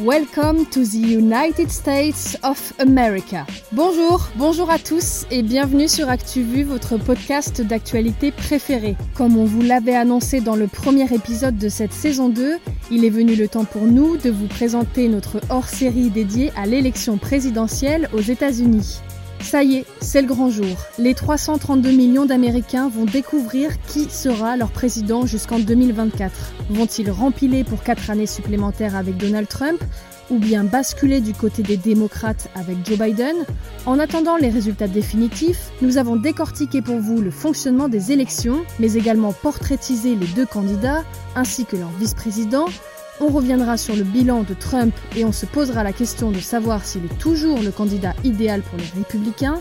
Welcome to the United States of America. Bonjour, bonjour à tous et bienvenue sur ActuVu, votre podcast d'actualité préféré. Comme on vous l'avait annoncé dans le premier épisode de cette saison 2, il est venu le temps pour nous de vous présenter notre hors-série dédiée à l'élection présidentielle aux États-Unis. Ça y est, c'est le grand jour. Les 332 millions d'Américains vont découvrir qui sera leur président jusqu'en 2024. Vont-ils rempiler pour 4 années supplémentaires avec Donald Trump ou bien basculer du côté des démocrates avec Joe Biden? En attendant les résultats définitifs, nous avons décortiqué pour vous le fonctionnement des élections, mais également portraitisé les deux candidats ainsi que leur vice-président on reviendra sur le bilan de Trump et on se posera la question de savoir s'il est toujours le candidat idéal pour les républicains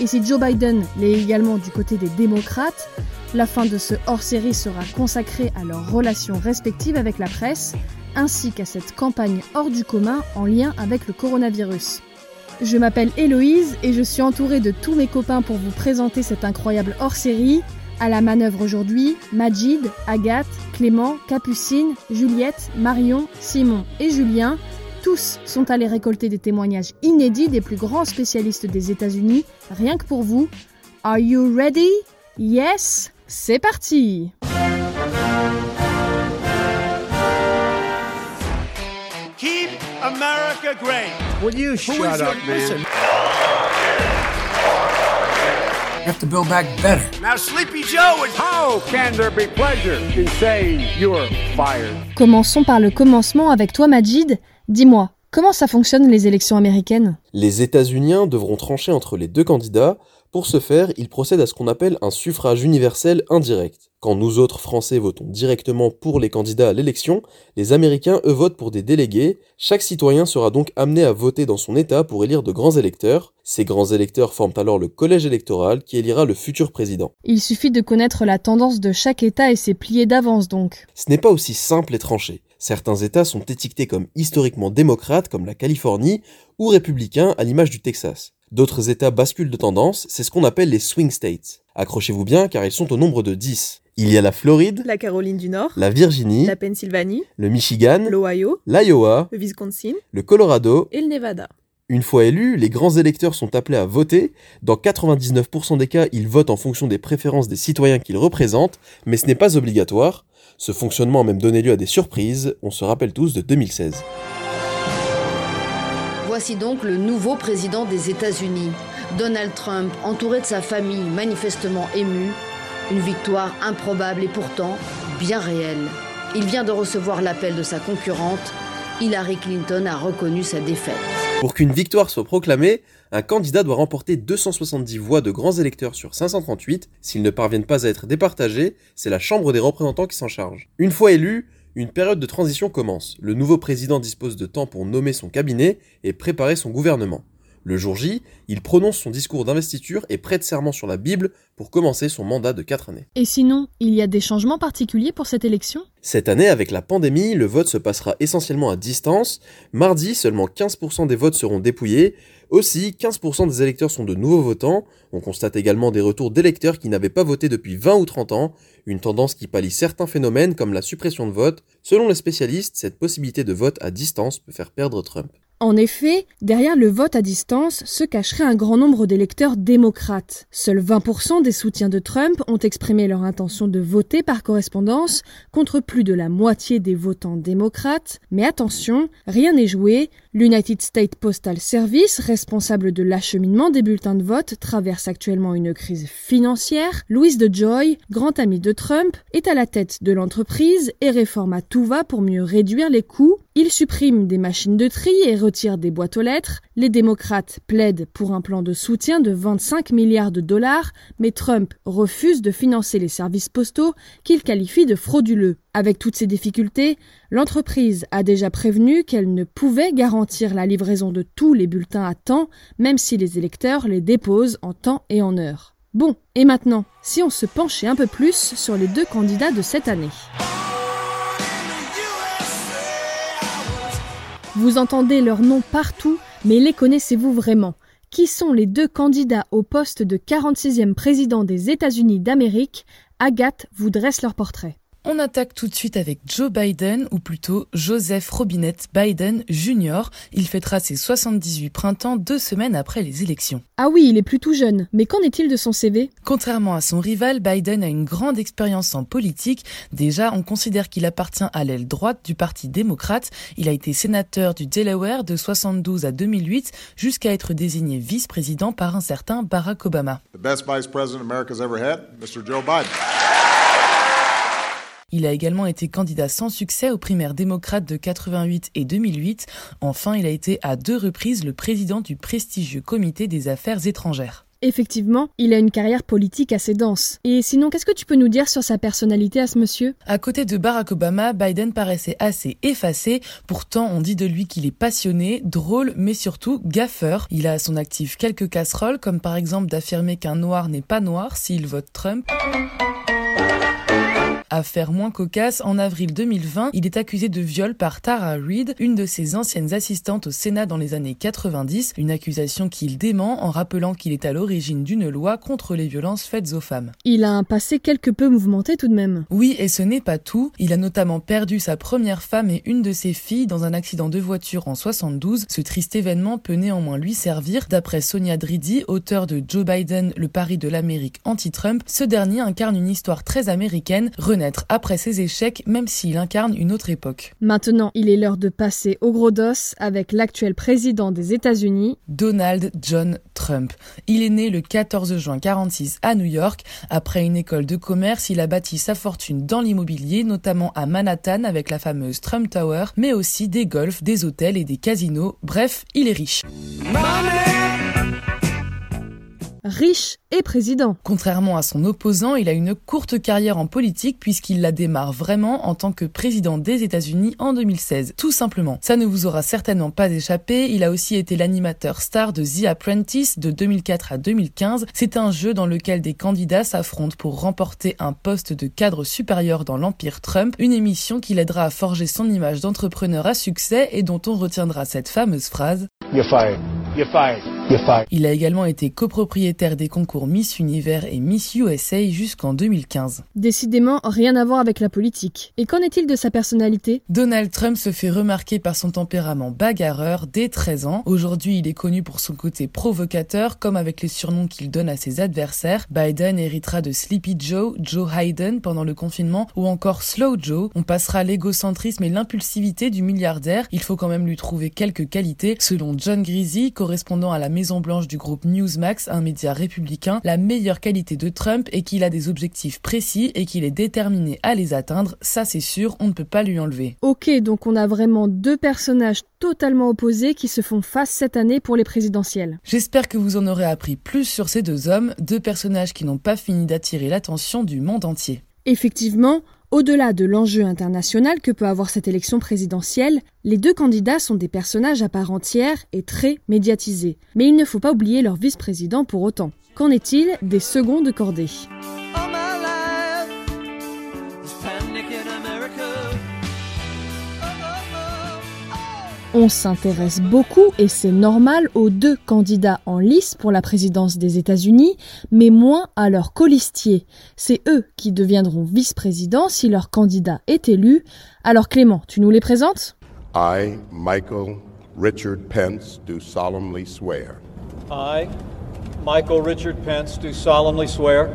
et si Joe Biden l'est également du côté des démocrates. La fin de ce hors-série sera consacrée à leurs relations respectives avec la presse ainsi qu'à cette campagne hors du commun en lien avec le coronavirus. Je m'appelle Héloïse et je suis entourée de tous mes copains pour vous présenter cette incroyable hors-série. À la manœuvre aujourd'hui, Majid, Agathe, Clément, Capucine, Juliette, Marion, Simon et Julien, tous sont allés récolter des témoignages inédits des plus grands spécialistes des États-Unis, rien que pour vous. Are you ready? Yes? C'est parti! Keep America great. Will you shut up, man? You have to build back better. Now, Sleepy Joe is. How can there be pleasure in saying you're fired? Commençons par le commencement avec toi Majid. Dis-moi, comment ça fonctionne les élections américaines? Les États-Uniens devront trancher entre les deux candidats. Pour ce faire, ils procèdent à ce qu'on appelle un suffrage universel indirect. Quand nous autres Français votons directement pour les candidats à l'élection, les Américains eux votent pour des délégués. Chaque citoyen sera donc amené à voter dans son État pour élire de grands électeurs. Ces grands électeurs forment alors le collège électoral qui élira le futur président. Il suffit de connaître la tendance de chaque État et ses pliés d'avance donc. Ce n'est pas aussi simple et tranché. Certains États sont étiquetés comme historiquement démocrates comme la Californie ou républicains à l'image du Texas. D'autres États basculent de tendance, c'est ce qu'on appelle les swing states. Accrochez-vous bien car ils sont au nombre de 10. Il y a la Floride, la Caroline du Nord, la Virginie, la Pennsylvanie, le Michigan, l'Ohio, l'Iowa, le Wisconsin le Colorado. et le Nevada. Une fois élus, les grands électeurs sont appelés à voter. Dans 99% des cas, ils votent en fonction des préférences des citoyens qu'ils représentent, mais ce n'est pas obligatoire. Ce fonctionnement a même donné lieu à des surprises, on se rappelle tous de 2016. Voici donc le nouveau président des États-Unis, Donald Trump, entouré de sa famille manifestement émue. Une victoire improbable et pourtant bien réelle. Il vient de recevoir l'appel de sa concurrente. Hillary Clinton a reconnu sa défaite. Pour qu'une victoire soit proclamée, un candidat doit remporter 270 voix de grands électeurs sur 538. S'ils ne parviennent pas à être départagés, c'est la Chambre des représentants qui s'en charge. Une fois élu, une période de transition commence. Le nouveau président dispose de temps pour nommer son cabinet et préparer son gouvernement. Le jour J, il prononce son discours d'investiture et prête serment sur la Bible pour commencer son mandat de 4 années. Et sinon, il y a des changements particuliers pour cette élection? Cette année, avec la pandémie, le vote se passera essentiellement à distance. Mardi, seulement 15% des votes seront dépouillés. Aussi, 15% des électeurs sont de nouveaux votants. On constate également des retours d'électeurs qui n'avaient pas voté depuis 20 ou 30 ans, une tendance qui pallie certains phénomènes comme la suppression de vote. Selon les spécialistes, cette possibilité de vote à distance peut faire perdre Trump. En effet, derrière le vote à distance se cacherait un grand nombre d'électeurs démocrates. Seuls 20% des soutiens de Trump ont exprimé leur intention de voter par correspondance, contre plus de la moitié des votants démocrates. Mais attention, rien n'est joué. L'United States Postal Service, responsable de l'acheminement des bulletins de vote, traverse actuellement une crise financière. Louis de Joy, grand ami de Trump, est à la tête de l'entreprise et réforme à tout va pour mieux réduire les coûts. Il supprime des machines de tri et des boîtes aux lettres. Les démocrates plaident pour un plan de soutien de 25 milliards de dollars, mais Trump refuse de financer les services postaux qu'il qualifie de frauduleux. Avec toutes ces difficultés, l'entreprise a déjà prévenu qu'elle ne pouvait garantir la livraison de tous les bulletins à temps, même si les électeurs les déposent en temps et en heure. Bon, et maintenant, si on se penchait un peu plus sur les deux candidats de cette année. Vous entendez leurs noms partout, mais les connaissez-vous vraiment? Qui sont les deux candidats au poste de 46e président des États-Unis d'Amérique? Agathe vous dresse leur portrait. On attaque tout de suite avec Joe Biden, ou plutôt Joseph Robinette Biden Jr. Il fêtera ses 78 printemps deux semaines après les élections. Ah oui, il est plutôt jeune, mais qu'en est-il de son CV Contrairement à son rival, Biden a une grande expérience en politique. Déjà, on considère qu'il appartient à l'aile droite du Parti démocrate. Il a été sénateur du Delaware de 72 à 2008 jusqu'à être désigné vice-président par un certain Barack Obama. The best vice president America's ever had, Mr. Joe Biden. Il a également été candidat sans succès aux primaires démocrates de 88 et 2008. Enfin, il a été à deux reprises le président du prestigieux comité des affaires étrangères. Effectivement, il a une carrière politique assez dense. Et sinon, qu'est-ce que tu peux nous dire sur sa personnalité à ce monsieur? À côté de Barack Obama, Biden paraissait assez effacé. Pourtant, on dit de lui qu'il est passionné, drôle, mais surtout gaffeur. Il a à son actif quelques casseroles, comme par exemple d'affirmer qu'un noir n'est pas noir s'il vote Trump. Affaire moins cocasse, en avril 2020, il est accusé de viol par Tara Reid, une de ses anciennes assistantes au Sénat dans les années 90, une accusation qu'il dément en rappelant qu'il est à l'origine d'une loi contre les violences faites aux femmes. Il a un passé quelque peu mouvementé tout de même. Oui, et ce n'est pas tout. Il a notamment perdu sa première femme et une de ses filles dans un accident de voiture en 72. Ce triste événement peut néanmoins lui servir. D'après Sonia Dridi, auteur de Joe Biden, le pari de l'Amérique anti-Trump, ce dernier incarne une histoire très américaine, renaître après ses échecs même s'il incarne une autre époque. Maintenant, il est l'heure de passer au gros dos avec l'actuel président des États-Unis, Donald John Trump. Il est né le 14 juin 46 à New York. Après une école de commerce, il a bâti sa fortune dans l'immobilier, notamment à Manhattan avec la fameuse Trump Tower, mais aussi des golfs, des hôtels et des casinos. Bref, il est riche. Riche et président. Contrairement à son opposant, il a une courte carrière en politique puisqu'il la démarre vraiment en tant que président des États-Unis en 2016. Tout simplement. Ça ne vous aura certainement pas échappé, il a aussi été l'animateur star de The Apprentice de 2004 à 2015. C'est un jeu dans lequel des candidats s'affrontent pour remporter un poste de cadre supérieur dans l'Empire Trump, une émission qui l'aidera à forger son image d'entrepreneur à succès et dont on retiendra cette fameuse phrase You're fired. You're fired. Il a également été copropriétaire des concours Miss Univers et Miss USA jusqu'en 2015. Décidément, rien à voir avec la politique. Et qu'en est-il de sa personnalité? Donald Trump se fait remarquer par son tempérament bagarreur dès 13 ans. Aujourd'hui, il est connu pour son côté provocateur, comme avec les surnoms qu'il donne à ses adversaires. Biden héritera de Sleepy Joe, Joe Hayden pendant le confinement, ou encore Slow Joe. On passera l'égocentrisme et l'impulsivité du milliardaire. Il faut quand même lui trouver quelques qualités. Selon John Greasy, correspondant à la Maison Blanche du groupe Newsmax, un média républicain, la meilleure qualité de Trump est qu'il a des objectifs précis et qu'il est déterminé à les atteindre. Ça, c'est sûr, on ne peut pas lui enlever. Ok, donc on a vraiment deux personnages totalement opposés qui se font face cette année pour les présidentielles. J'espère que vous en aurez appris plus sur ces deux hommes, deux personnages qui n'ont pas fini d'attirer l'attention du monde entier. Effectivement, au-delà de l'enjeu international que peut avoir cette élection présidentielle, les deux candidats sont des personnages à part entière et très médiatisés. Mais il ne faut pas oublier leur vice-président pour autant. Qu'en est-il des seconds de cordée On s'intéresse beaucoup, et c'est normal, aux deux candidats en lice pour la présidence des États-Unis, mais moins à leurs colistiers. C'est eux qui deviendront vice-présidents si leur candidat est élu. Alors Clément, tu nous les présentes? I, Michael Richard Pence, do solemnly swear. I, Michael Richard Pence, do solemnly swear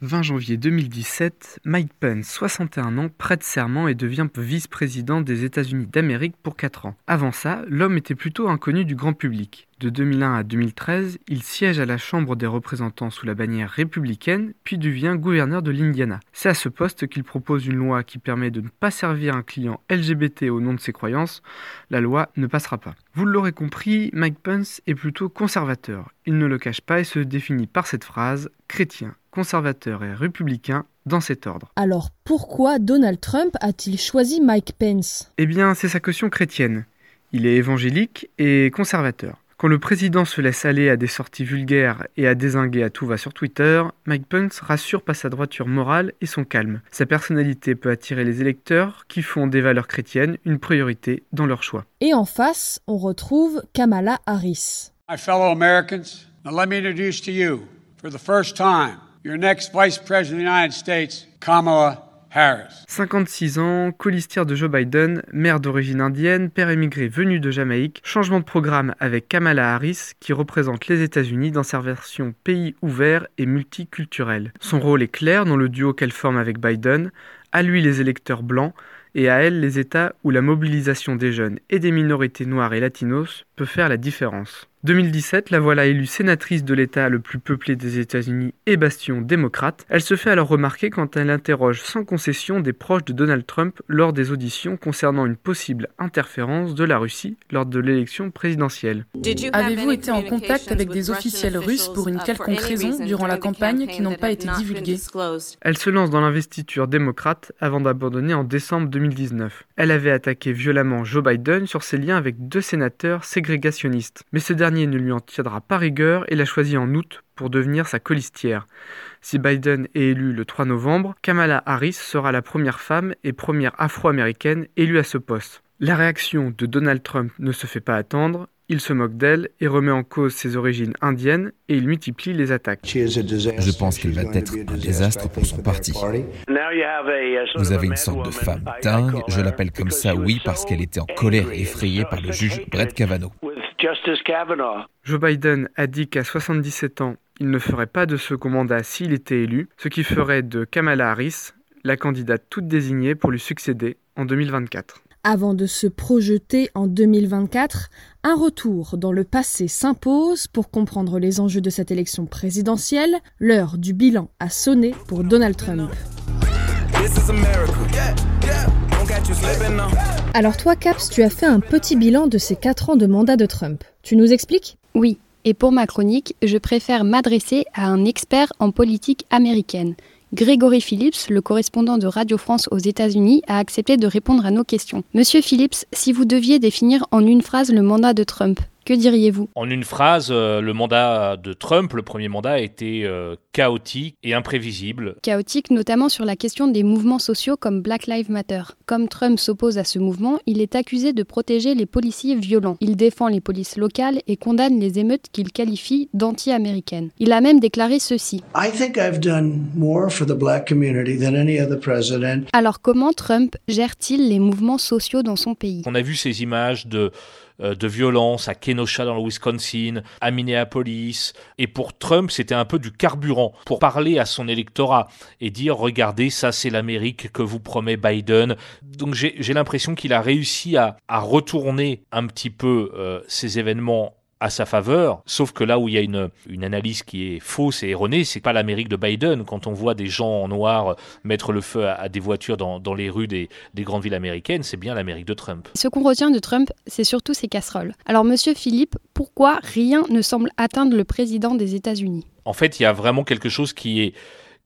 20 janvier 2017, Mike Pence, 61 ans, prête serment et devient vice-président des États-Unis d'Amérique pour 4 ans. Avant ça, l'homme était plutôt inconnu du grand public. De 2001 à 2013, il siège à la Chambre des représentants sous la bannière républicaine, puis devient gouverneur de l'Indiana. C'est à ce poste qu'il propose une loi qui permet de ne pas servir un client LGBT au nom de ses croyances. La loi ne passera pas. Vous l'aurez compris, Mike Pence est plutôt conservateur. Il ne le cache pas et se définit par cette phrase chrétien, conservateur et républicain dans cet ordre. Alors pourquoi Donald Trump a-t-il choisi Mike Pence? Eh bien, c'est sa caution chrétienne. Il est évangélique et conservateur. Quand le président se laisse aller à des sorties vulgaires et à désinguer à tout va sur Twitter, Mike Pence rassure par sa droiture morale et son calme. Sa personnalité peut attirer les électeurs qui font des valeurs chrétiennes une priorité dans leur choix. Et en face, on retrouve Kamala Harris. My fellow Americans, now let me introduce to you, for the first time, your next Vice President of the United States, Kamala Harris. 56 ans, colistière de Joe Biden, mère d'origine indienne, père émigré venu de Jamaïque, changement de programme avec Kamala Harris qui représente les États-Unis dans sa version pays ouvert et multiculturel. Son rôle est clair dans le duo qu'elle forme avec Biden, à lui les électeurs blancs et à elle les États où la mobilisation des jeunes et des minorités noires et latinos peut faire la différence. 2017, la voilà élue sénatrice de l'État le plus peuplé des États-Unis et bastion démocrate. Elle se fait alors remarquer quand elle interroge sans concession des proches de Donald Trump lors des auditions concernant une possible interférence de la Russie lors de l'élection présidentielle. Avez-vous été en contact avec des officiels russes pour une quelconque raison durant la campagne qui n'ont pas été divulgués Elle se lance dans l'investiture démocrate avant d'abandonner en décembre 2019. Elle avait attaqué violemment Joe Biden sur ses liens avec deux sénateurs ségrégationnistes. Mais ce dernier ne lui en tiendra pas rigueur et l'a choisi en août pour devenir sa colistière. Si Biden est élu le 3 novembre, Kamala Harris sera la première femme et première afro-américaine élue à ce poste. La réaction de Donald Trump ne se fait pas attendre, il se moque d'elle et remet en cause ses origines indiennes et il multiplie les attaques. Je pense qu'elle va être un désastre pour son parti. Vous avez une sorte de femme dingue, je l'appelle comme ça, oui, parce qu'elle était en colère et effrayée par le juge Brett Kavanaugh. Joe Biden a dit qu'à 77 ans, il ne ferait pas de second mandat s'il était élu, ce qui ferait de Kamala Harris la candidate toute désignée pour lui succéder en 2024. Avant de se projeter en 2024, un retour dans le passé s'impose pour comprendre les enjeux de cette élection présidentielle. L'heure du bilan a sonné pour Donald Trump. Alors toi, Caps, tu as fait un petit bilan de ces 4 ans de mandat de Trump. Tu nous expliques? Oui, et pour ma chronique, je préfère m'adresser à un expert en politique américaine. Grégory Phillips, le correspondant de Radio France aux États-Unis, a accepté de répondre à nos questions. Monsieur Phillips, si vous deviez définir en une phrase le mandat de Trump, que diriez-vous? En une phrase, euh, le mandat de Trump, le premier mandat, a été euh, chaotique et imprévisible. Chaotique notamment sur la question des mouvements sociaux comme Black Lives Matter. Comme Trump s'oppose à ce mouvement, il est accusé de protéger les policiers violents. Il défend les polices locales et condamne les émeutes qu'il qualifie d'anti-américaines. Il a même déclaré ceci. Alors comment Trump gère-t-il les mouvements sociaux dans son pays? On a vu ces images de euh, de violence à Kenosha dans le Wisconsin, à Minneapolis. Et pour Trump, c'était un peu du carburant pour parler à son électorat et dire regardez, ça c'est l'Amérique que vous promet Biden. Donc j'ai l'impression qu'il a réussi à, retourner un petit peu euh, ces événements à sa faveur, sauf que là où il y a une, une analyse qui est fausse et erronée, c'est pas l'Amérique de Biden. Quand on voit des gens en noir mettre le feu à, des voitures dans, dans, les rues des, des grandes villes américaines, c'est bien l'Amérique de Trump. Ce qu'on retient de Trump, c'est surtout ses casseroles. Alors, monsieur Philippe, pourquoi rien ne semble atteindre le président des États-Unis? En fait, il y a vraiment quelque chose qui est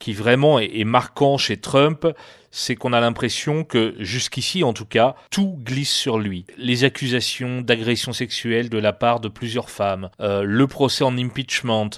qui vraiment est, marquant chez Trump, c'est qu'on a l'impression que jusqu'ici, en tout cas, tout glisse sur lui. Les accusations d'agression sexuelle de la part de plusieurs femmes, euh, le procès en impeachment,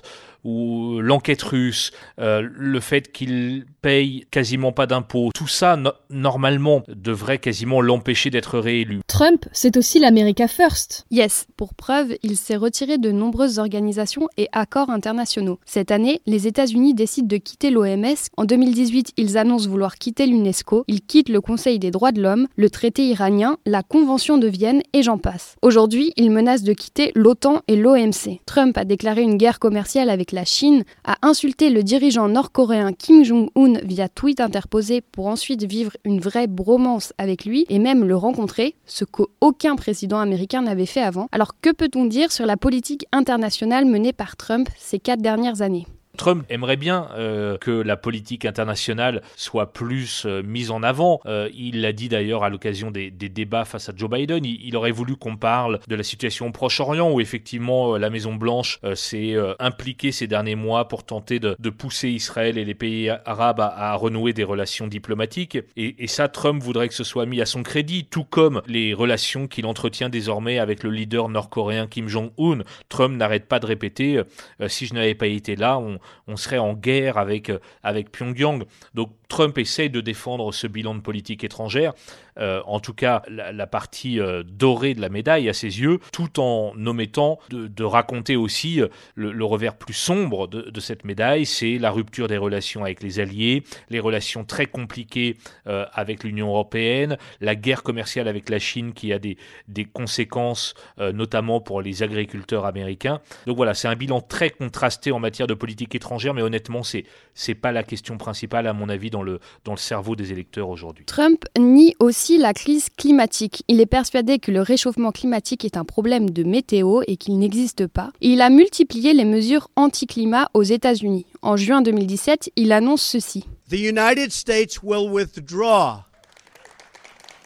ou l'enquête russe, euh, le fait qu'il paye quasiment pas d'impôts, tout ça, normalement, devrait quasiment l'empêcher d'être réélu. Trump, c'est aussi l'America First. Yes, pour preuve, il s'est retiré de nombreuses organisations et accords internationaux. Cette année, les États-Unis décident de quitter l'OMS. En 2018, ils annoncent vouloir quitter l'UNESCO. Ils quittent le Conseil des droits de l'homme, le traité iranien, la Convention de Vienne et j'en passe. Aujourd'hui, ils menacent de quitter l'OTAN et l'OMC. Trump a déclaré une guerre commerciale avec la Chine, a insulté le dirigeant nord-coréen Kim Jong-un via tweet interposé pour ensuite vivre une vraie bromance avec lui et même le rencontrer, ce qu'aucun président américain n'avait fait avant. Alors que peut-on dire sur la politique internationale menée par Trump ces quatre dernières années? Trump aimerait bien euh, que la politique internationale soit plus euh, mise en avant. Euh, il l'a dit d'ailleurs à l'occasion des, débats face à Joe Biden. Il, aurait voulu qu'on parle de la situation au Proche-Orient où effectivement la Maison-Blanche s'est impliquée ces derniers mois pour tenter de, pousser Israël et les pays arabes à, renouer des relations diplomatiques. Et, et, ça, Trump voudrait que ce soit mis à son crédit, tout comme les relations qu'il entretient désormais avec le leader nord-coréen Kim Jong-un. Trump n'arrête pas de répéter si je n'avais pas été là, on, on serait en guerre avec, euh, avec Pyongyang. Donc Trump essaye de défendre ce bilan de politique étrangère, euh, en tout cas la, partie euh, dorée de la médaille à ses yeux, tout en omettant de, raconter aussi euh, le, revers plus sombre de, cette médaille, c'est la rupture des relations avec les alliés, les relations très compliquées avec l'Union européenne, la guerre commerciale avec la Chine qui a des, des conséquences notamment pour les agriculteurs américains. Donc voilà, c'est un bilan très contrasté en matière de politique étrangère, mais honnêtement, c'est c'est pas la question principale à mon avis dans le dans le cerveau des électeurs aujourd'hui. Trump nie aussi la crise climatique. Il est persuadé que le réchauffement climatique est un problème de météo et qu'il n'existe pas. il a multiplié les mesures anti-climat aux États-Unis. En juin 2017, il annonce ceci. The United States will withdraw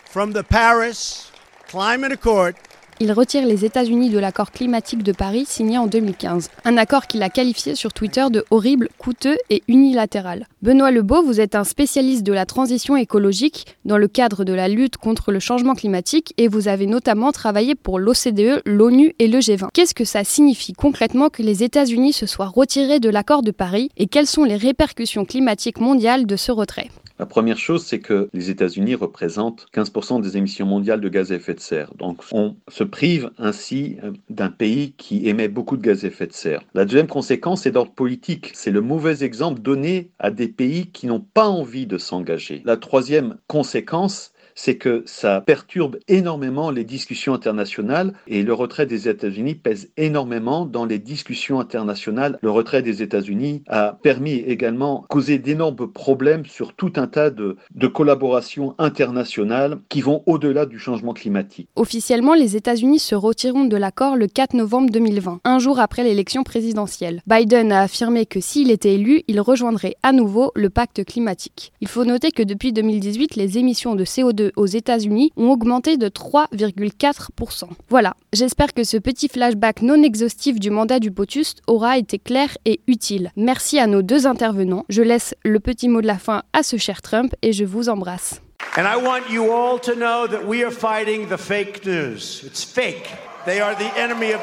from the Paris Climate Accord il retire les États-Unis de l'accord climatique de Paris signé en 2015. Un accord qu'il a qualifié sur Twitter de horrible, coûteux et unilatéral. Benoît Lebeau, vous êtes un spécialiste de la transition écologique dans le cadre de la lutte contre le changement climatique et vous avez notamment travaillé pour l'OCDE, l'ONU et le G20. Qu'est-ce que ça signifie concrètement que les États-Unis se soient retirés de l'accord de Paris et quelles sont les répercussions climatiques mondiales de ce retrait? La première chose, c'est que les États-Unis représentent 15% des émissions mondiales de gaz à effet de serre. Donc on se prive ainsi euh, d'un pays qui émet beaucoup de gaz à effet de serre. La deuxième conséquence est d'ordre politique. C'est le mauvais exemple donné à des pays qui n'ont pas envie de s'engager. La troisième conséquence, c'est que ça perturbe énormément les discussions internationales et le retrait des États-Unis pèse énormément dans les discussions internationales. Le retrait des États-Unis a permis également causer d'énormes problèmes sur tout un tas de, de collaborations internationales qui vont au-delà du changement climatique. Officiellement, les États-Unis se retireront de l'accord le 4 novembre 2020, un jour après l'élection présidentielle. Biden a affirmé que s'il était élu, il rejoindrait à nouveau le pacte climatique. Il faut noter que depuis 2018, les émissions de CO2 aux États-Unis ont augmenté de 3,4%. Voilà, j'espère que ce petit flashback non exhaustif du mandat du POTUS aura été clair et utile. Merci à nos deux intervenants. Je laisse le petit mot de la fin à ce cher Trump et je vous embrasse. And I want you all to know that we are fighting the fake news. It's fake. They are the enemy of.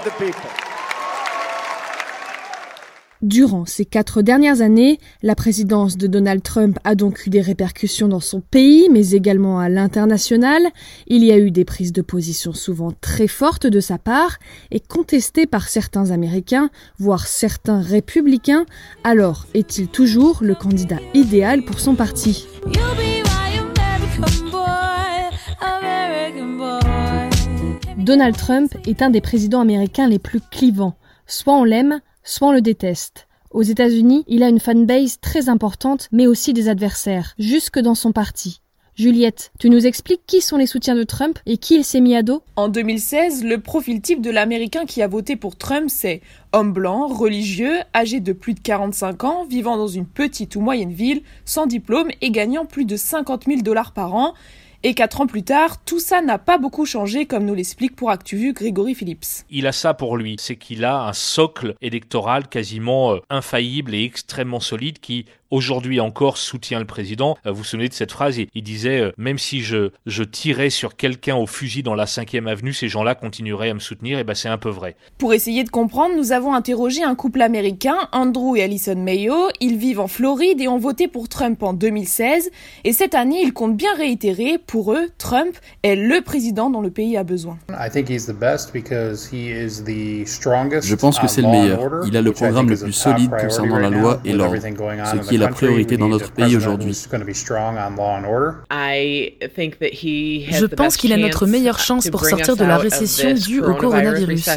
Durant ces quatre dernières années, la présidence de Donald Trump a donc eu des répercussions dans son pays, mais également à l'international. Il y a eu des prises de position souvent très fortes de sa part et contestées par certains Américains, voire certains républicains. Alors, est-il toujours le candidat idéal pour son parti? Donald Trump est un des présidents américains les plus clivants. Soit on l'aime, on le déteste. Aux États-Unis, il a une fanbase très importante, mais aussi des adversaires, jusque dans son parti. Juliette, tu nous expliques qui sont les soutiens de Trump et qui il s'est mis à dos? En 2016, le profil type de l'Américain qui a voté pour Trump, c'est homme blanc, religieux, âgé de plus de 45 ans, vivant dans une petite ou moyenne ville, sans diplôme et gagnant plus de 50 000 dollars par an. Et quatre ans plus tard, tout ça n'a pas beaucoup changé, comme nous l'explique pour ActuVu Grégory Phillips. Il a ça pour lui, c'est qu'il a un socle électoral quasiment euh, infaillible et extrêmement solide qui, aujourd'hui encore soutient le président. Euh, vous vous souvenez de cette phrase? Il disait euh, même si je, je tirais sur quelqu'un au fusil dans la 5e avenue, ces gens-là continueraient à me soutenir. Et ben c'est un peu vrai. Pour essayer de comprendre, nous avons interrogé un couple américain, Andrew et Alison Mayo. Ils vivent en Floride et ont voté pour Trump en 2016. Et cette année, ils comptent bien réitérer. Pour eux, Trump est le président dont le pays a besoin. Je pense que c'est le meilleur. Il a le programme le plus solide concernant la loi et l'ordre, ce qui est la priorité dans notre pays aujourd'hui. Je pense qu'il a notre meilleure chance pour sortir de la récession due au coronavirus.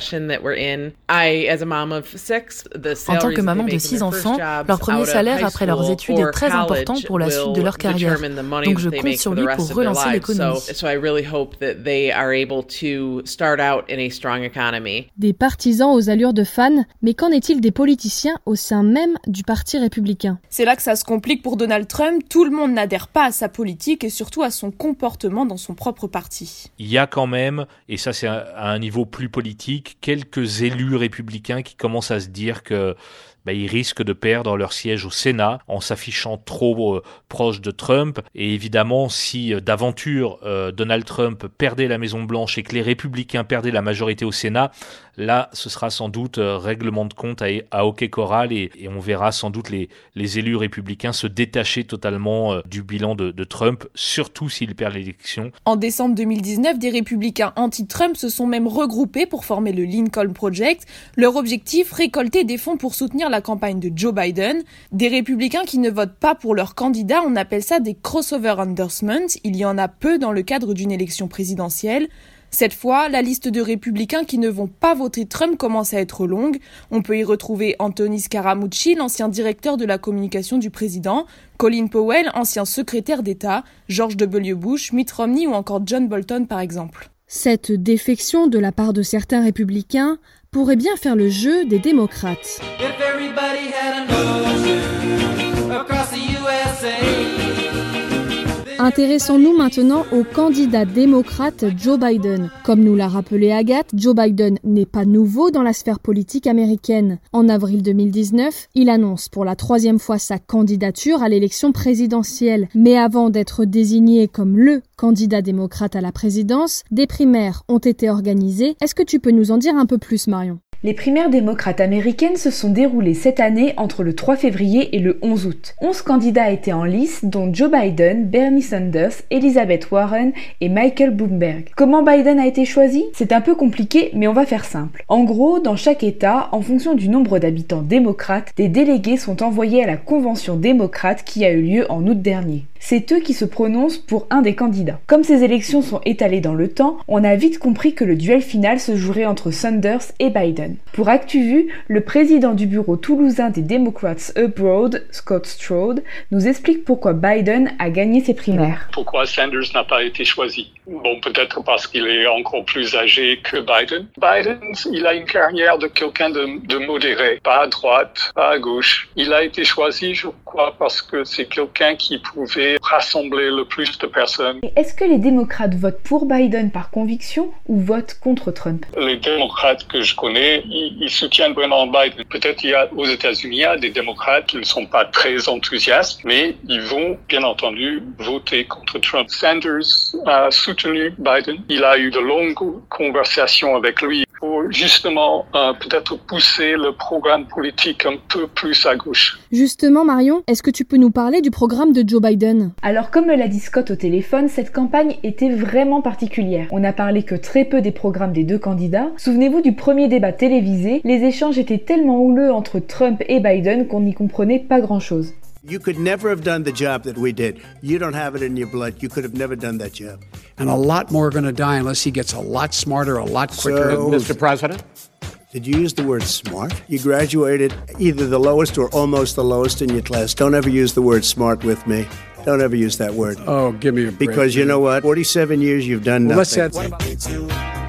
En tant que maman de six enfants, leur premier salaire après leurs études est très important pour la suite de leur carrière. Donc je compte sur lui pour relancer l'économie. Des partisans aux allures de fans, mais qu'en est-il des politiciens au sein même du Parti républicain? C'est là que ça se complique pour Donald Trump. Tout le monde n'adhère pas à sa politique et surtout à son comportement dans son propre parti. Il y a quand même, et ça c'est à un niveau plus politique, quelques élus républicains qui commencent à se dire que bah, ils risquent de perdre leur siège au Sénat en s'affichant trop euh, proche de Trump. Et évidemment, si euh, d'aventure Donald Trump perdait la Maison Blanche et que les républicains perdaient la majorité au Sénat, là, ce sera sans doute règlement de compte à, hockey choral et, on verra sans doute les, élus républicains se détacher totalement du bilan de, de Trump, surtout s'il perd l'élection. En décembre 2019, des républicains anti-Trump se sont même regroupés pour former le Lincoln Project. Leur objectif, récolter des fonds pour soutenir la campagne de Joe Biden. Des républicains qui ne votent pas pour leur candidat, on appelle ça des crossover endorsements. Il y en a peu dans le cadre d'une élection présidentielle. Cette fois, la liste de républicains qui ne vont pas voter Trump commence à être longue. On peut y retrouver Anthony Scaramucci, l'ancien directeur de la communication du président, Colin Powell, ancien secrétaire d'État, George W. Bush, Mitt Romney ou encore John Bolton par exemple. Cette défection de la part de certains républicains pourrait bien faire le jeu des démocrates. Intéressons-nous maintenant au candidat démocrate Joe Biden. Comme nous l'a rappelé Agathe, Joe Biden n'est pas nouveau dans la sphère politique américaine. En avril 2019, il annonce pour la troisième fois sa candidature à l'élection présidentielle. Mais avant d'être désigné comme le candidat démocrate à la présidence, des primaires ont été organisées. Est-ce que tu peux nous en dire un peu plus, Marion? Les primaires démocrates américaines se sont déroulées cette année entre le 3 février et le 11 août. 11 candidats étaient en lice, dont Joe Biden, Bernie Sanders, Elizabeth Warren et Michael Bloomberg. Comment Biden a été choisi? C'est un peu compliqué, mais on va faire simple. En gros, dans chaque État, en fonction du nombre d'habitants démocrates, des délégués sont envoyés à la convention démocrate qui a eu lieu en août dernier c'est eux qui se prononcent pour un des candidats. Comme ces élections sont étalées dans le temps, on a vite compris que le duel final se jouerait entre Sanders et Biden. Pour ActuVu, le président du bureau toulousain des Democrats Abroad, Scott Strode, nous explique pourquoi Biden a gagné ses primaires. Pourquoi Sanders n'a pas été choisi? Bon, peut-être parce qu'il est encore plus âgé que Biden. Biden, il a une carrière de quelqu'un de, de modéré, pas à droite, pas à gauche. Il a été choisi, je crois, parce que c'est quelqu'un qui pouvait rassembler le plus de personnes. Est-ce que les démocrates votent pour Biden par conviction ou votent contre Trump? Les démocrates que je connais, ils, soutiennent vraiment Biden. Peut-être il y a aux États-Unis, des démocrates qui ne sont pas très enthousiastes, mais ils vont bien entendu voter contre Trump. Sanders a soutenu Biden. Il a eu de longues conversations avec lui pour justement euh, peut-être pousser le programme politique un peu plus à gauche. Justement, Marion, est-ce que tu peux nous parler du programme de Joe Biden? Alors, comme me l'a dit Scott au téléphone, cette campagne était vraiment particulière. On n'a parlé que très peu des programmes des deux candidats. Souvenez-vous du premier débat télévisé, les échanges étaient tellement houleux entre Trump et Biden qu'on n'y comprenait pas grand-chose. You could never have done the job that we did. You don't have it in your blood. You could have never done that job. And a lot more are going to die unless he gets a lot smarter, a lot quicker. So, Mr. President? Did you use the word smart? You graduated either the lowest or almost the lowest in your class. Don't ever use the word smart with me. Don't ever use that word. Oh, give me a break. Because you know what? 47 years you've done well, nothing.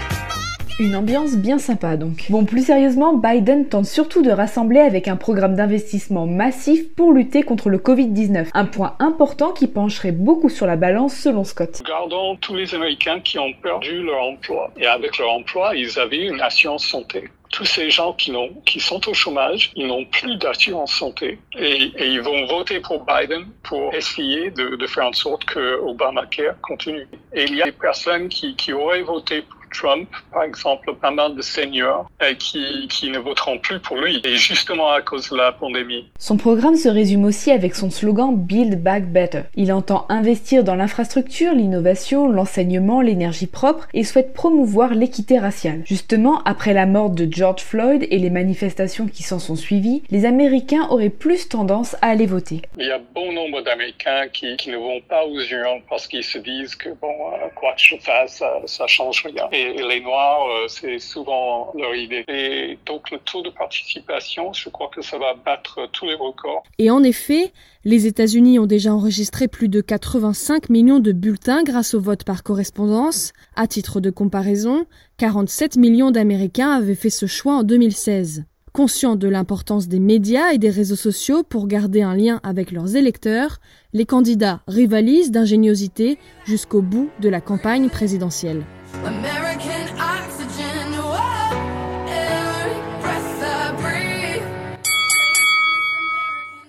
Une ambiance bien sympa donc. Bon, plus sérieusement, Biden tente surtout de rassembler avec un programme d'investissement massif pour lutter contre le Covid-19. Un point important qui pencherait beaucoup sur la balance selon Scott. Gardons tous les Américains qui ont perdu leur emploi. Et avec leur emploi, ils avaient une assurance santé tous ces gens qui, sont au chômage, ils n'ont plus d'assurance santé et, ils vont voter pour Biden pour essayer de, faire en sorte que Obamacare continue. Et il y a des personnes qui, qui auraient voté pour Trump, par exemple, pas mal de seniors euh, qui, qui, ne voteront plus pour lui, et justement à cause de la pandémie. Son programme se résume aussi avec son slogan Build Back Better. Il entend investir dans l'infrastructure, l'innovation, l'enseignement, l'énergie propre et souhaite promouvoir l'équité raciale. Justement, après la mort de George Floyd et les manifestations qui s'en sont suivies, les Américains auraient plus tendance à aller voter. Il y a bon nombre d'Américains qui, qui, ne vont pas aux urnes parce qu'ils se disent que bon, euh, quoi que je fasse, ça, ça change rien et les Noirs, euh, c'est souvent leur idée. Et donc le taux de participation, je crois que ça va battre tous les records. Et en effet, les États-Unis ont déjà enregistré plus de 85 millions de bulletins grâce au vote par correspondance. À titre de comparaison, 47 millions d'Américains avaient fait ce choix en 2016. Conscients de l'importance des médias et des réseaux sociaux pour garder un lien avec leurs électeurs, les candidats rivalisent d'ingéniosité jusqu'au bout de la campagne présidentielle. American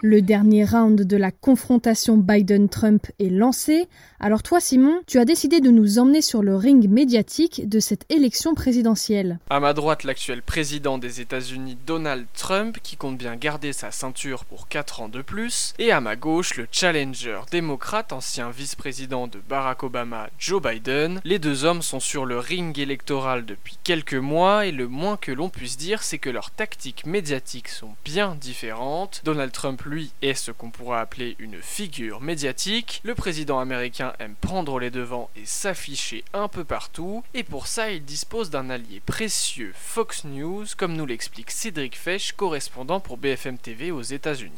Le dernier round de la confrontation Biden-Trump est lancé. Alors toi Simon, tu as décidé de nous emmener sur le ring médiatique de cette élection présidentielle. À ma droite, l'actuel président des États-Unis Donald Trump qui compte bien garder sa ceinture pour 4 ans de plus. Et à ma gauche, le challenger démocrate, ancien vice-président de Barack Obama, Joe Biden. Les deux hommes sont sur le ring électoral depuis quelques mois et le moins que l'on puisse dire c'est que leurs tactiques médiatiques sont bien différentes. Donald Trump lui est ce qu'on pourrait appeler une figure médiatique. Le président américain aime prendre les devants et s'afficher un peu partout, et pour ça il dispose d'un allié précieux, Fox News, comme nous l'explique Cédric Fesch, correspondant pour BFM TV aux États-Unis.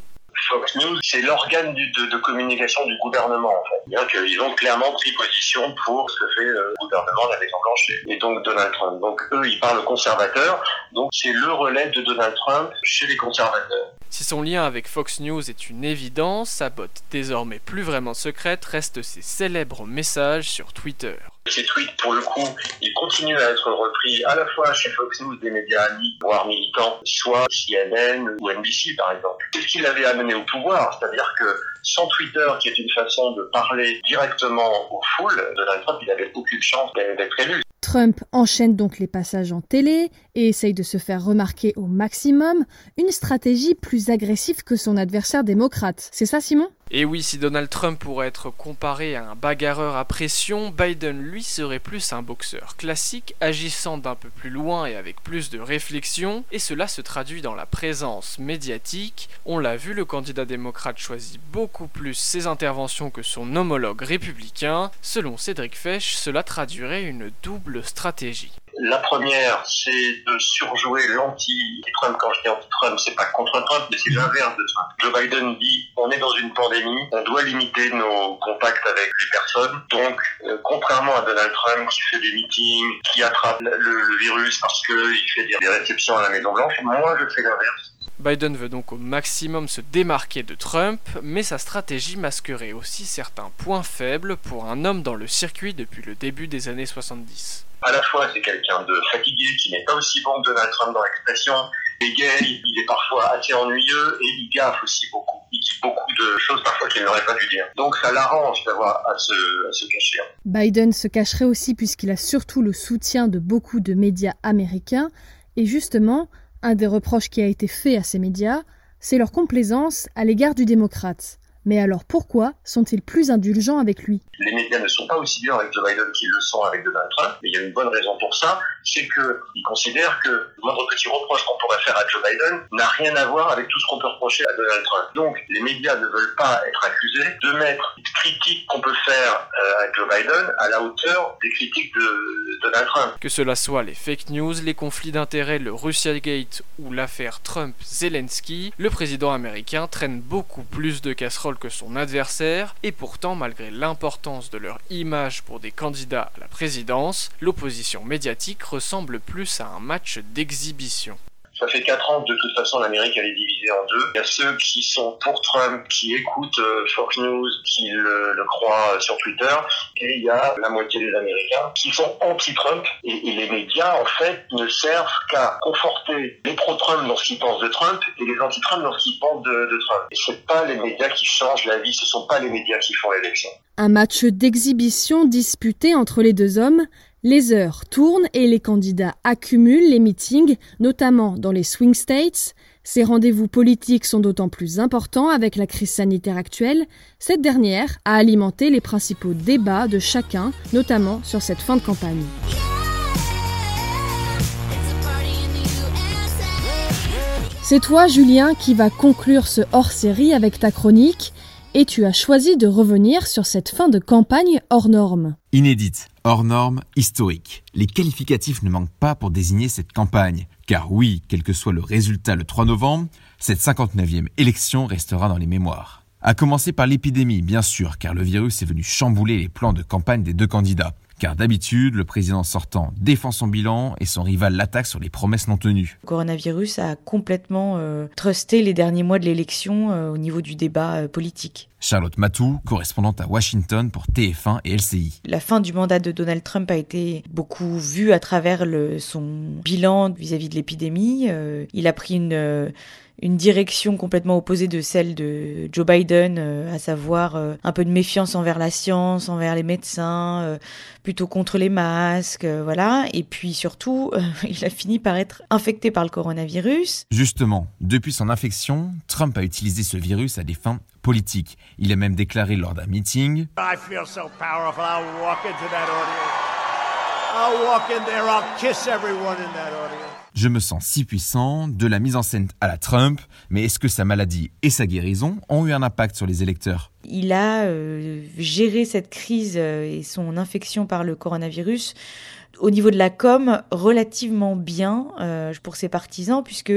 Fox News, c'est l'organe de, communication du gouvernement, en fait. Bien qu'ils ont clairement pris position pour ce que fait le gouvernement de la Maison Blanche et donc Donald Trump. Donc eux, ils parlent conservateurs, donc c'est le relais de Donald Trump chez les conservateurs. Si son lien avec Fox News est une évidence, sa botte désormais plus vraiment secrète reste ses célèbres messages sur Twitter. Ces tweets, pour le coup, ils continuent à être repris à la fois chez Fox News des médias amis, voire militants, soit CNN ou NBC par exemple. C'est ce qui l'avait amené au pouvoir, c'est-à-dire que sans Twitter, qui est une façon de parler directement aux foules, Donald Trump, il n'avait aucune chance d'être élu. Trump enchaîne donc les passages en télé et essaye de se faire remarquer au maximum, une stratégie plus agressive que son adversaire démocrate. C'est ça Simon? Et oui, si Donald Trump pourrait être comparé à un bagarreur à pression, Biden lui serait plus un boxeur classique, agissant d'un peu plus loin et avec plus de réflexion, et cela se traduit dans la présence médiatique. On l'a vu, le candidat démocrate choisit beaucoup plus ses interventions que son homologue républicain. Selon Cédric Fesch, cela traduirait une double stratégie. La première, c'est de surjouer l'anti-Trump. Quand je dis anti-Trump, c'est pas contre Trump, mais c'est l'inverse de Trump. Joe Biden dit on est dans une pandémie, on doit limiter nos contacts avec les personnes. Donc, euh, contrairement à Donald Trump qui fait des meetings, qui attrape le, virus parce qu'il fait des réceptions à la Maison Blanche, moi je fais l'inverse. Biden veut donc au maximum se démarquer de Trump, mais sa stratégie masquerait aussi certains points faibles pour un homme dans le circuit depuis le début des années 70 à la fois c'est quelqu'un de fatigué qui n'est pas aussi bon que Donald Trump dans l'expression, il est gay, il est parfois assez ennuyeux et il gaffe aussi beaucoup. Il dit beaucoup de choses parfois qu'il n'aurait pas dû dire. Donc ça l'arrange d'avoir à se, à se cacher. Biden se cacherait aussi puisqu'il a surtout le soutien de beaucoup de médias américains et justement, un des reproches qui a été fait à ces médias, c'est leur complaisance à l'égard du démocrate. Mais alors pourquoi sont-ils plus indulgents avec lui? Les médias ne sont pas aussi bien avec Joe Biden qu'ils le sont avec Donald Trump, mais il y a une bonne raison pour ça, c'est qu'ils considèrent que le moindre petit reproche qu'on pourrait faire à Joe Biden n'a rien à voir avec tout ce qu'on peut reprocher à Donald Trump. Donc les médias ne veulent pas être accusés de mettre les critiques qu'on peut faire euh, à Joe Biden à la hauteur des critiques de Donald Trump. Que cela soit les fake news, les conflits d'intérêts, le Russiagate ou l'affaire Trump-Zelensky, le président américain traîne beaucoup plus de casseroles que son adversaire, et pourtant malgré l'importance de leur image pour des candidats à la présidence, l'opposition médiatique ressemble plus à un match d'exhibition. Ça fait quatre ans que de toute façon l'Amérique elle est divisée en deux. Il y a ceux qui sont pour Trump, qui écoutent euh, Fox News, qui le, croient sur Twitter, et il y a la moitié des Américains qui sont anti-Trump. Et, les médias en fait ne servent qu'à conforter les pro-Trump dans ce qu'ils pensent de Trump et les anti-Trump dans ce qu'ils pensent de, de Trump. Et c'est pas les médias qui changent la vie, ce sont pas les médias qui font l'élection. Un match d'exhibition disputé entre les deux hommes les heures tournent et les candidats accumulent les meetings, notamment dans les swing states. Ces rendez-vous politiques sont d'autant plus importants avec la crise sanitaire actuelle. Cette dernière a alimenté les principaux débats de chacun, notamment sur cette fin de campagne. C'est toi, Julien, qui va conclure ce hors-série avec ta chronique et tu as choisi de revenir sur cette fin de campagne hors norme. Inédite, hors norme, historique. Les qualificatifs ne manquent pas pour désigner cette campagne. Car oui, quel que soit le résultat le 3 novembre, cette 59e élection restera dans les mémoires. À commencer par l'épidémie, bien sûr, car le virus est venu chambouler les plans de campagne des deux candidats. Car d'habitude, le président sortant défend son bilan et son rival l'attaque sur les promesses non tenues. Le coronavirus a complètement euh, trusté les derniers mois de l'élection euh, au niveau du débat euh, politique. Charlotte Matou, correspondante à Washington pour TF1 et LCI. La fin du mandat de Donald Trump a été beaucoup vue à travers le, son bilan vis-à-vis de l'épidémie. il a pris une, une direction complètement opposée de celle de Joe Biden, à savoir un peu de méfiance envers la science, envers les médecins, plutôt contre les masques, voilà. Et puis surtout, il a fini par être infecté par le coronavirus. Justement, depuis son infection, Trump a utilisé ce virus à des fins politiques. Il a même déclaré lors d'un meeting I feel so powerful, I'll walk into that audience. I'll walk in there, I'll kiss everyone in that audience. Je me sens si puissant, de la mise en scène à la Trump, mais est-ce que sa maladie et sa guérison ont eu un impact sur les électeurs? Il a euh, géré cette crise euh, et son infection par le coronavirus au niveau de la com relativement bien euh, pour ses partisans puisque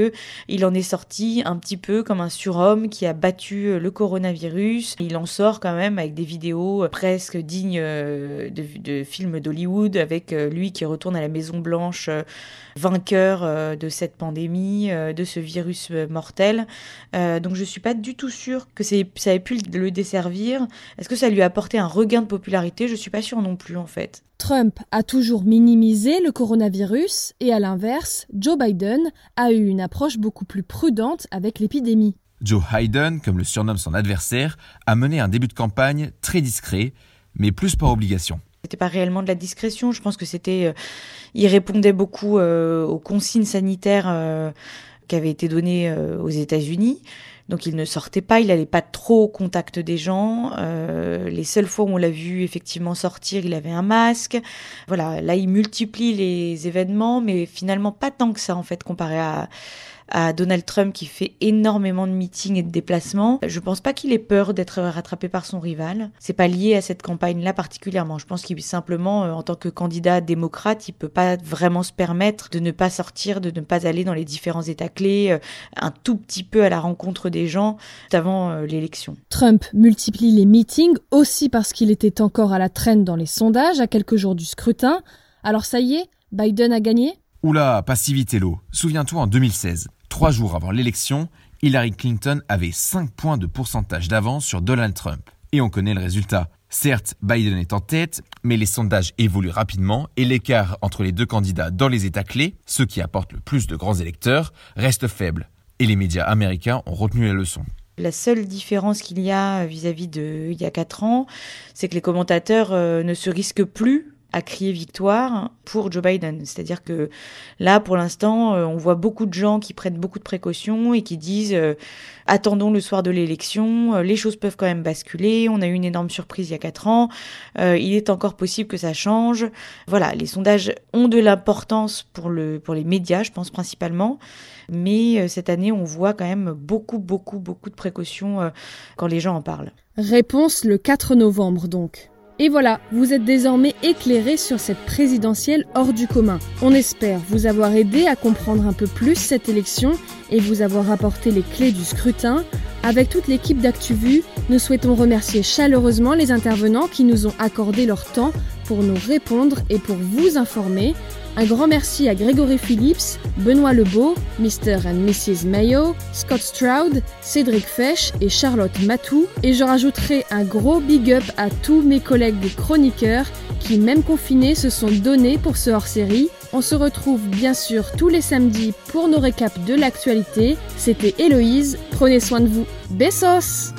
il en est sorti un petit peu comme un surhomme qui a battu euh, le coronavirus. Il en sort quand même avec des vidéos euh, presque dignes de, de films d'Hollywood avec lui qui retourne à la Maison Blanche vainqueur de cette pandémie, de ce virus mortel. donc je suis pas du tout sûre que ça ait pu le desservir. Est-ce que ça lui a apporté un regain de popularité? Je suis pas sûre non plus en fait. Trump a toujours minimisé le coronavirus et à l'inverse, Joe Biden a eu une approche beaucoup plus prudente avec l'épidémie. Joe Biden, comme le surnomme son adversaire, a mené un début de campagne très discret, mais plus par obligation. C'était pas réellement de la discrétion, je pense que c'était. Euh, il répondait beaucoup euh, aux consignes sanitaires euh, qui avaient été données aux États-Unis. Donc il ne sortait pas, il n'allait pas trop au contact des gens. Euh, les seules fois où on l'a vu effectivement sortir, il avait un masque. Voilà, là il multiplie les événements, mais finalement pas tant que ça en fait comparé à à Donald Trump qui fait énormément de meetings et de déplacements. Je pense pas qu'il ait peur d'être rattrapé par son rival. C'est pas lié à cette campagne-là particulièrement. Je pense qu'il simplement, euh, en tant que candidat démocrate, il peut pas vraiment se permettre de ne pas sortir, de ne pas aller dans les différents États clés, euh, un tout petit peu à la rencontre des gens avant euh, l'élection. Trump multiplie les meetings aussi parce qu'il était encore à la traîne dans les sondages à quelques jours du scrutin. Alors ça y est, Biden a gagné? Oula, pas si vite, Hello. Souviens-toi en 2016. Trois jours avant l'élection, Hillary Clinton avait 5 points de pourcentage d'avance sur Donald Trump. Et on connaît le résultat. Certes, Biden est en tête, mais les sondages évoluent rapidement et l'écart entre les deux candidats dans les États clés, ceux qui apportent le plus de grands électeurs, reste faible. Et les médias américains ont retenu la leçon. La seule différence qu'il y a vis-à-vis de il y a 4 ans, c'est que les commentateurs euh, ne se risquent plus à crier victoire pour Joe Biden. C'est-à-dire que là, pour l'instant, euh, on voit beaucoup de gens qui prennent beaucoup de précautions et qui disent euh, attendons le soir de l'élection, euh, les choses peuvent quand même basculer, on a eu une énorme surprise il y a quatre ans, il est encore possible que ça change. Voilà, les sondages ont de l'importance pour, le, pour les médias, je pense principalement. Mais cette année, on voit quand même beaucoup, beaucoup, beaucoup de précautions quand les gens en parlent. Réponse le 4 novembre donc. Et voilà, vous êtes désormais éclairé sur cette présidentielle hors du commun. On espère vous avoir aidé à comprendre un peu plus cette élection et vous avoir apporté les clés du scrutin. Avec toute l'équipe d'ActuVu, nous souhaitons remercier chaleureusement les intervenants qui nous ont accordé leur temps pour nous répondre et pour vous informer. Un grand merci à Grégory Phillips, Benoît Lebeau, Mr. and Mrs. Mayo, Scott Stroud, Cédric Fesch et Charlotte Matou. Et je rajouterai un gros big up à tous mes collègues chroniqueurs qui, même confinés, se sont donnés pour ce hors-série. On se retrouve bien sûr tous les samedis pour nos récaps de l'actualité. C'était Héloïse, prenez soin de vous. Besos